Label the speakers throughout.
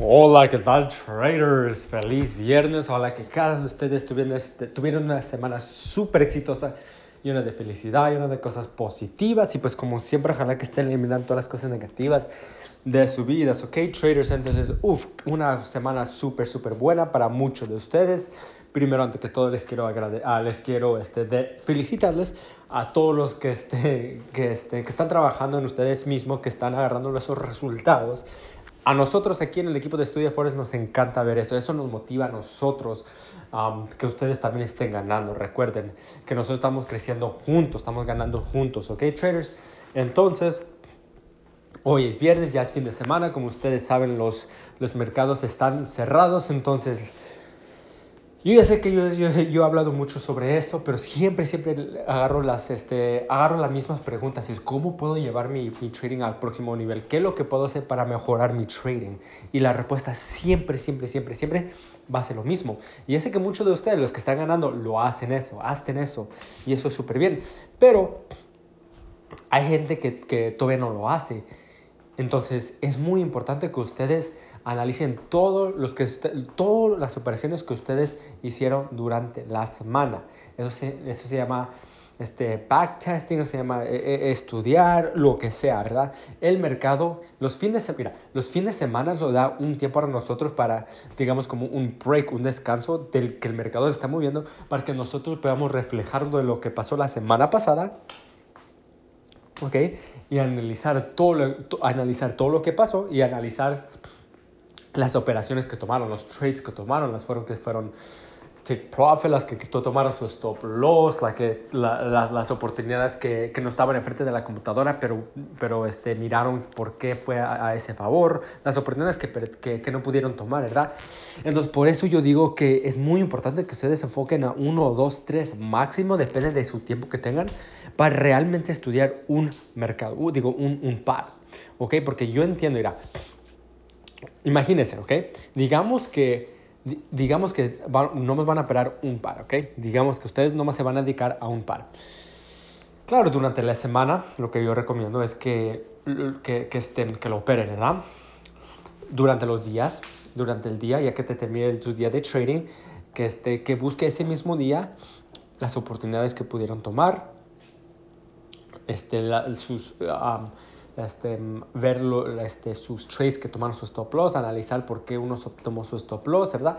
Speaker 1: Hola, ¿qué tal traders? Feliz viernes. Ojalá que cada uno de ustedes tuvieran, este, tuvieran una semana súper exitosa, llena de felicidad, llena de cosas positivas y pues como siempre ojalá que estén eliminando todas las cosas negativas de su vida. ¿Ok, traders? Entonces, uff, una semana súper, súper buena para muchos de ustedes. Primero, antes que todo, les quiero, ah, les quiero este, de felicitarles a todos los que, este, que, este, que están trabajando en ustedes mismos, que están agarrando esos resultados a nosotros aquí en el equipo de Studio Forest nos encanta ver eso. Eso nos motiva a nosotros que ustedes también estén ganando. Recuerden que nosotros estamos creciendo juntos, estamos ganando juntos, ¿ok, traders? Entonces, hoy es viernes, ya es fin de semana. Como ustedes saben, los, los mercados están cerrados. Entonces, yo ya sé que yo, yo, yo, he hablado mucho sobre esto, pero siempre, siempre agarro las, este, agarro las mismas preguntas. Es cómo puedo llevar mi, mi, trading al próximo nivel. ¿Qué es lo que puedo hacer para mejorar mi trading? Y la respuesta siempre, siempre, siempre, siempre va a ser lo mismo. Y ya sé que muchos de ustedes, los que están ganando, lo hacen eso, hacen eso. Y eso es súper bien. Pero hay gente que, que todavía no lo hace. Entonces es muy importante que ustedes analicen todo los que, todas las operaciones que ustedes hicieron durante la semana. Eso se, eso se llama este, backtesting, se llama eh, eh, estudiar, lo que sea, ¿verdad? El mercado, los fines, de, mira, los fines de semana lo da un tiempo para nosotros para, digamos, como un break, un descanso del que el mercado se está moviendo, para que nosotros podamos reflejar de lo que pasó la semana pasada, ¿ok? Y analizar todo, analizar todo lo que pasó y analizar las operaciones que tomaron, los trades que tomaron, las fueron que fueron take profit, las que, que tomaron su stop loss, la que, la, las oportunidades que, que, no estaban enfrente de la computadora, pero, pero este, miraron por qué fue a, a ese favor, las oportunidades que, que, que, no pudieron tomar, ¿verdad? Entonces, por eso yo digo que es muy importante que ustedes se enfoquen a uno, dos, tres máximo, depende de su tiempo que tengan, para realmente estudiar un mercado, digo, un, un par, ¿ok? Porque yo entiendo, mira, imagínense, ¿ok? Digamos que, digamos que no nos van a operar un par, ¿ok? Digamos que ustedes nomás se van a dedicar a un par. Claro, durante la semana lo que yo recomiendo es que, que, que, estén, que lo operen, ¿verdad? Durante los días, durante el día, ya que te termine tu día de trading, que, este, que busque ese mismo día las oportunidades que pudieron tomar, este, la, sus... Um, este, ver este, sus trades que tomaron su stop loss, analizar por qué uno tomó su stop loss, ¿verdad?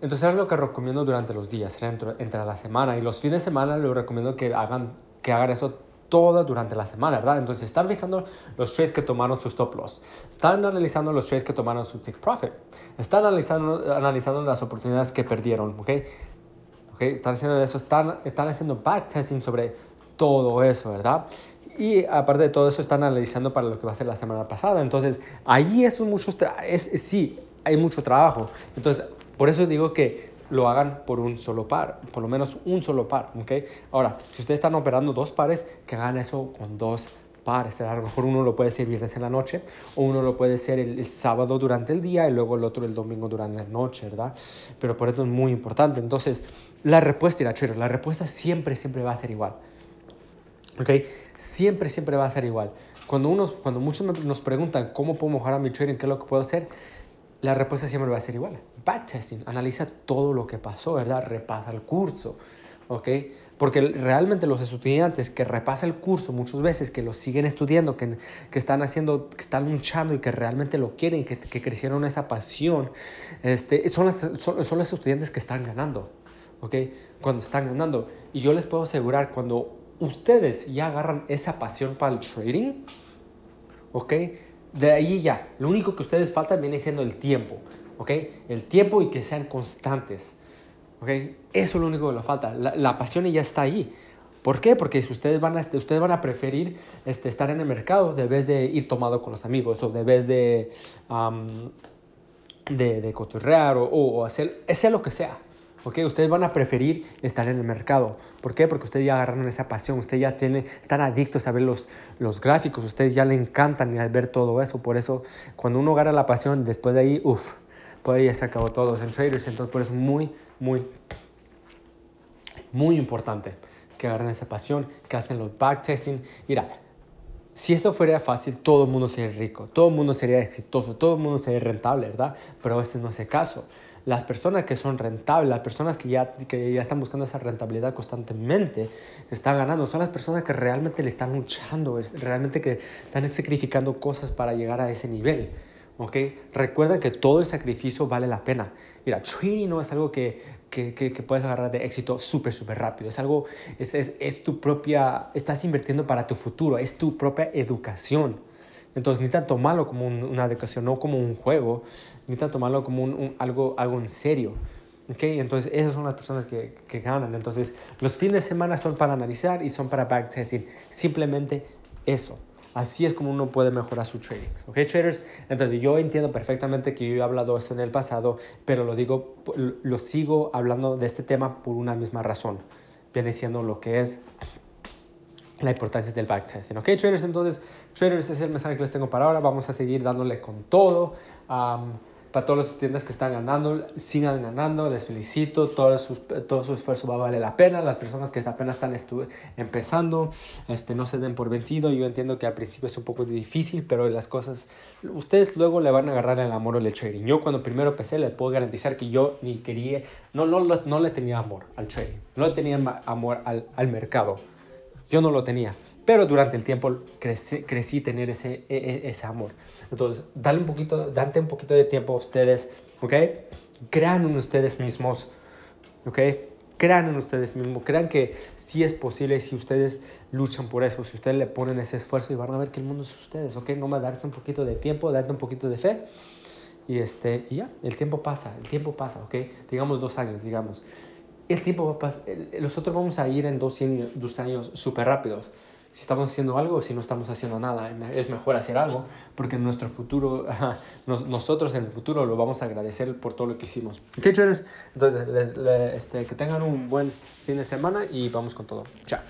Speaker 1: Entonces es lo que recomiendo durante los días, entre, entre la semana. Y los fines de semana les recomiendo que hagan, que hagan eso todo durante la semana, ¿verdad? Entonces están fijando los trades que tomaron su stop loss, están analizando los trades que tomaron su take profit, están analizando, analizando las oportunidades que perdieron, ¿ok? ¿Okay? Están haciendo eso, están, están haciendo backtesting sobre todo eso, ¿verdad? Y aparte de todo eso, están analizando para lo que va a ser la semana pasada. Entonces, ahí es mucho, es, sí, hay mucho trabajo. Entonces, por eso digo que lo hagan por un solo par, por lo menos un solo par, ¿ok? Ahora, si ustedes están operando dos pares, que hagan eso con dos pares. A lo mejor uno lo puede hacer viernes en la noche, o uno lo puede hacer el, el, sábado durante el día y luego el otro el domingo durante la noche, ¿verdad? Pero por eso es muy importante. Entonces, la respuesta, irá la respuesta siempre, siempre va a ser igual. ¿Ok? Siempre, siempre va a ser igual. Cuando, unos, cuando muchos nos preguntan cómo puedo mejorar mi trading, qué es lo que puedo hacer, la respuesta siempre va a ser igual. Backtesting, analiza todo lo que pasó, ¿verdad? Repasa el curso, ¿ok? Porque realmente los estudiantes que repasan el curso muchas veces, que lo siguen estudiando, que, que están haciendo, que están luchando y que realmente lo quieren, que, que crecieron esa pasión, este, son, las, son, son los estudiantes que están ganando, ¿ok? Cuando están ganando. Y yo les puedo asegurar, cuando ustedes ya agarran esa pasión para el trading, ¿ok? De ahí ya, lo único que ustedes faltan viene siendo el tiempo, ¿ok? El tiempo y que sean constantes, ¿ok? Eso es lo único que le falta. La, pasión ya está ahí. ¿Por qué? Porque ustedes van a, ustedes van a preferir este, estar en el mercado de vez de ir tomado con los amigos o de vez de, um, de, de o hacer, hacer lo que sea. ¿Ok? Ustedes van a preferir estar en el mercado. ¿Por qué? Porque ustedes ya agarraron esa pasión, ustedes ya tienen, están adictos a ver los, los gráficos, ustedes ya le encantan ver todo eso. Por eso, cuando uno agarra la pasión, después de ahí, uff, pues ahí ya se acabó todo en traders. Entonces, por eso es muy, muy, muy importante que agarren esa pasión, que hacen los backtesting. Mira, si esto fuera fácil, todo el mundo sería rico, todo el mundo sería exitoso, todo el mundo sería rentable, ¿verdad? Pero este no es el caso. Las personas que son rentables, las personas que ya, que ya están buscando esa rentabilidad constantemente, están ganando, son las personas que realmente le están luchando, realmente que están sacrificando cosas para llegar a ese nivel. ¿ok? Recuerda que todo el sacrificio vale la pena. Mira, trading no es algo que, que, que, puedes agarrar de éxito súper, súper rápido. Es algo, es, es, es, tu propia, estás invirtiendo para tu futuro, es tu propia educación. Entonces, ni tanto malo como una educación, no como un juego, ni tanto malo como un, algo, algo en serio. ¿Okay? Entonces, esas son las personas que, que ganan. Entonces, los fines de semana son para analizar y son para backtesting. Simplemente eso. Así es como uno puede mejorar su trading. ¿Ok, traders? Entonces, yo entiendo perfectamente que yo he hablado esto en el pasado, pero lo digo, lo sigo hablando de este tema por una misma razón. Viene siendo lo que es la importancia del backtesting. ¿Ok, traders? Entonces, traders, es el mensaje que les tengo para ahora. Vamos a seguir dándole con todo para todas las tiendas que están ganando, sigan ganando, les felicito, todo su, todo su esfuerzo va a valer la pena, las personas que apenas están empezando, este, no se den por vencido, yo entiendo que al principio es un poco difícil, pero las cosas, ustedes luego le van a agarrar el amor al trading. Yo cuando primero empecé les puedo garantizar que yo ni quería, no, no, no le tenía amor al trading, no le tenía amor al, al mercado, yo no lo tenía pero durante el tiempo crecí, crecí tener ese, e, e, ese amor. Entonces, dale un poquito, date un poquito de tiempo a ustedes, ¿ok? Crean en ustedes mismos, ¿ok? Crean en ustedes mismos, crean que sí es posible si ustedes luchan por eso, si ustedes le ponen ese esfuerzo y van a ver que el mundo es ustedes, ¿ok? No a darse un poquito de tiempo, darte un poquito de fe y, este, y ya, el tiempo pasa, el tiempo pasa, ¿ok? Digamos dos años, digamos. El tiempo va a nosotros vamos a ir en dos años, dos años súper rápidos si estamos haciendo algo o si no estamos haciendo nada. Es mejor hacer algo porque en nuestro futuro, nosotros en el futuro lo vamos a agradecer por todo lo que hicimos. ¿Ok, traders? Entonces, este, que tengan un buen fin de semana y vamos con todo. Chao.